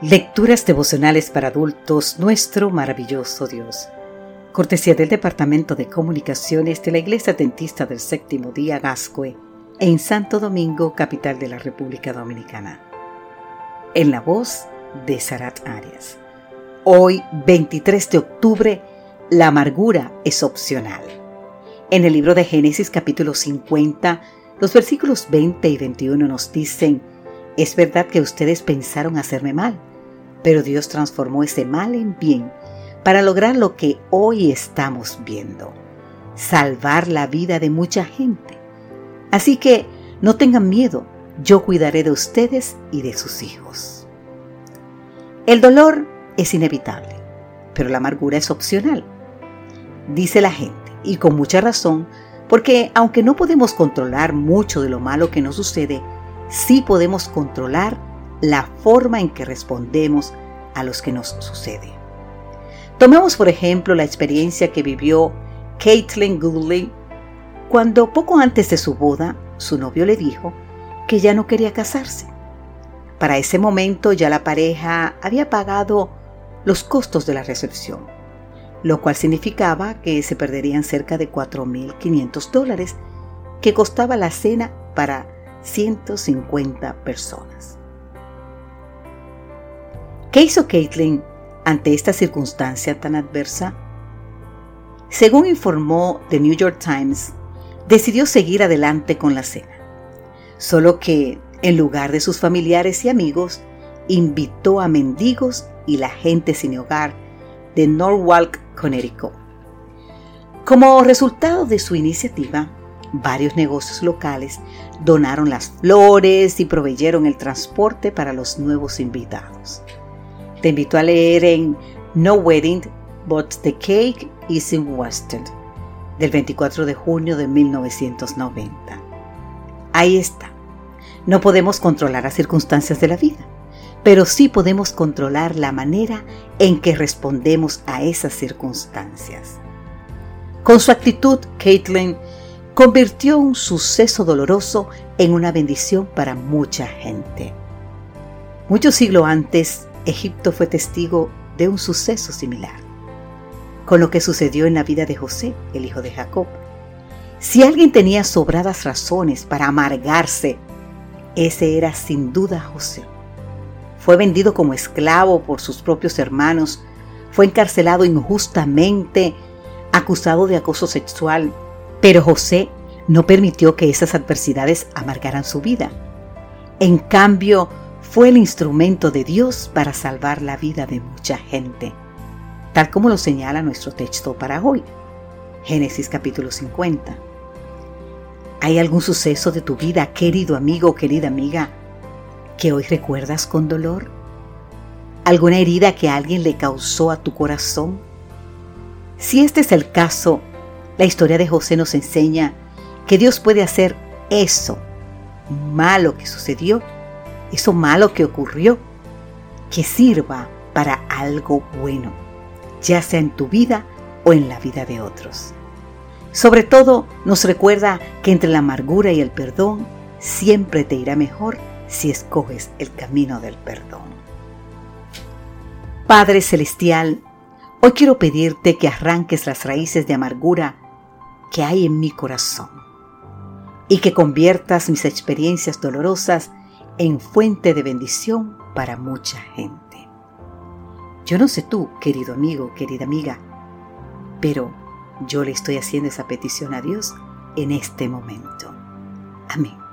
Lecturas devocionales para adultos, nuestro maravilloso Dios. Cortesía del Departamento de Comunicaciones de la Iglesia Dentista del Séptimo Día Gascue, en Santo Domingo, capital de la República Dominicana. En la voz de Sarat Arias. Hoy, 23 de octubre, la amargura es opcional. En el libro de Génesis capítulo 50, los versículos 20 y 21 nos dicen, es verdad que ustedes pensaron hacerme mal pero Dios transformó ese mal en bien para lograr lo que hoy estamos viendo, salvar la vida de mucha gente. Así que no tengan miedo, yo cuidaré de ustedes y de sus hijos. El dolor es inevitable, pero la amargura es opcional, dice la gente, y con mucha razón, porque aunque no podemos controlar mucho de lo malo que nos sucede, sí podemos controlar la forma en que respondemos a los que nos sucede. Tomemos por ejemplo la experiencia que vivió Caitlin Goodley cuando poco antes de su boda su novio le dijo que ya no quería casarse. Para ese momento ya la pareja había pagado los costos de la recepción, lo cual significaba que se perderían cerca de 4.500 dólares que costaba la cena para 150 personas. ¿Qué hizo Caitlin ante esta circunstancia tan adversa? Según informó The New York Times, decidió seguir adelante con la cena, solo que en lugar de sus familiares y amigos, invitó a mendigos y la gente sin hogar de Norwalk, Connecticut. Como resultado de su iniciativa, varios negocios locales donaron las flores y proveyeron el transporte para los nuevos invitados. Te invito a leer en No Wedding, but the Cake is in Western, del 24 de junio de 1990. Ahí está. No podemos controlar las circunstancias de la vida, pero sí podemos controlar la manera en que respondemos a esas circunstancias. Con su actitud, Caitlin convirtió un suceso doloroso en una bendición para mucha gente. Muchos siglos antes, Egipto fue testigo de un suceso similar, con lo que sucedió en la vida de José, el hijo de Jacob. Si alguien tenía sobradas razones para amargarse, ese era sin duda José. Fue vendido como esclavo por sus propios hermanos, fue encarcelado injustamente, acusado de acoso sexual, pero José no permitió que esas adversidades amargaran su vida. En cambio, fue el instrumento de Dios para salvar la vida de mucha gente, tal como lo señala nuestro texto para hoy, Génesis capítulo 50. ¿Hay algún suceso de tu vida, querido amigo o querida amiga, que hoy recuerdas con dolor? ¿Alguna herida que alguien le causó a tu corazón? Si este es el caso, la historia de José nos enseña que Dios puede hacer eso malo que sucedió eso malo que ocurrió, que sirva para algo bueno, ya sea en tu vida o en la vida de otros. Sobre todo nos recuerda que entre la amargura y el perdón siempre te irá mejor si escoges el camino del perdón. Padre Celestial, hoy quiero pedirte que arranques las raíces de amargura que hay en mi corazón y que conviertas mis experiencias dolorosas en fuente de bendición para mucha gente. Yo no sé tú, querido amigo, querida amiga, pero yo le estoy haciendo esa petición a Dios en este momento. Amén.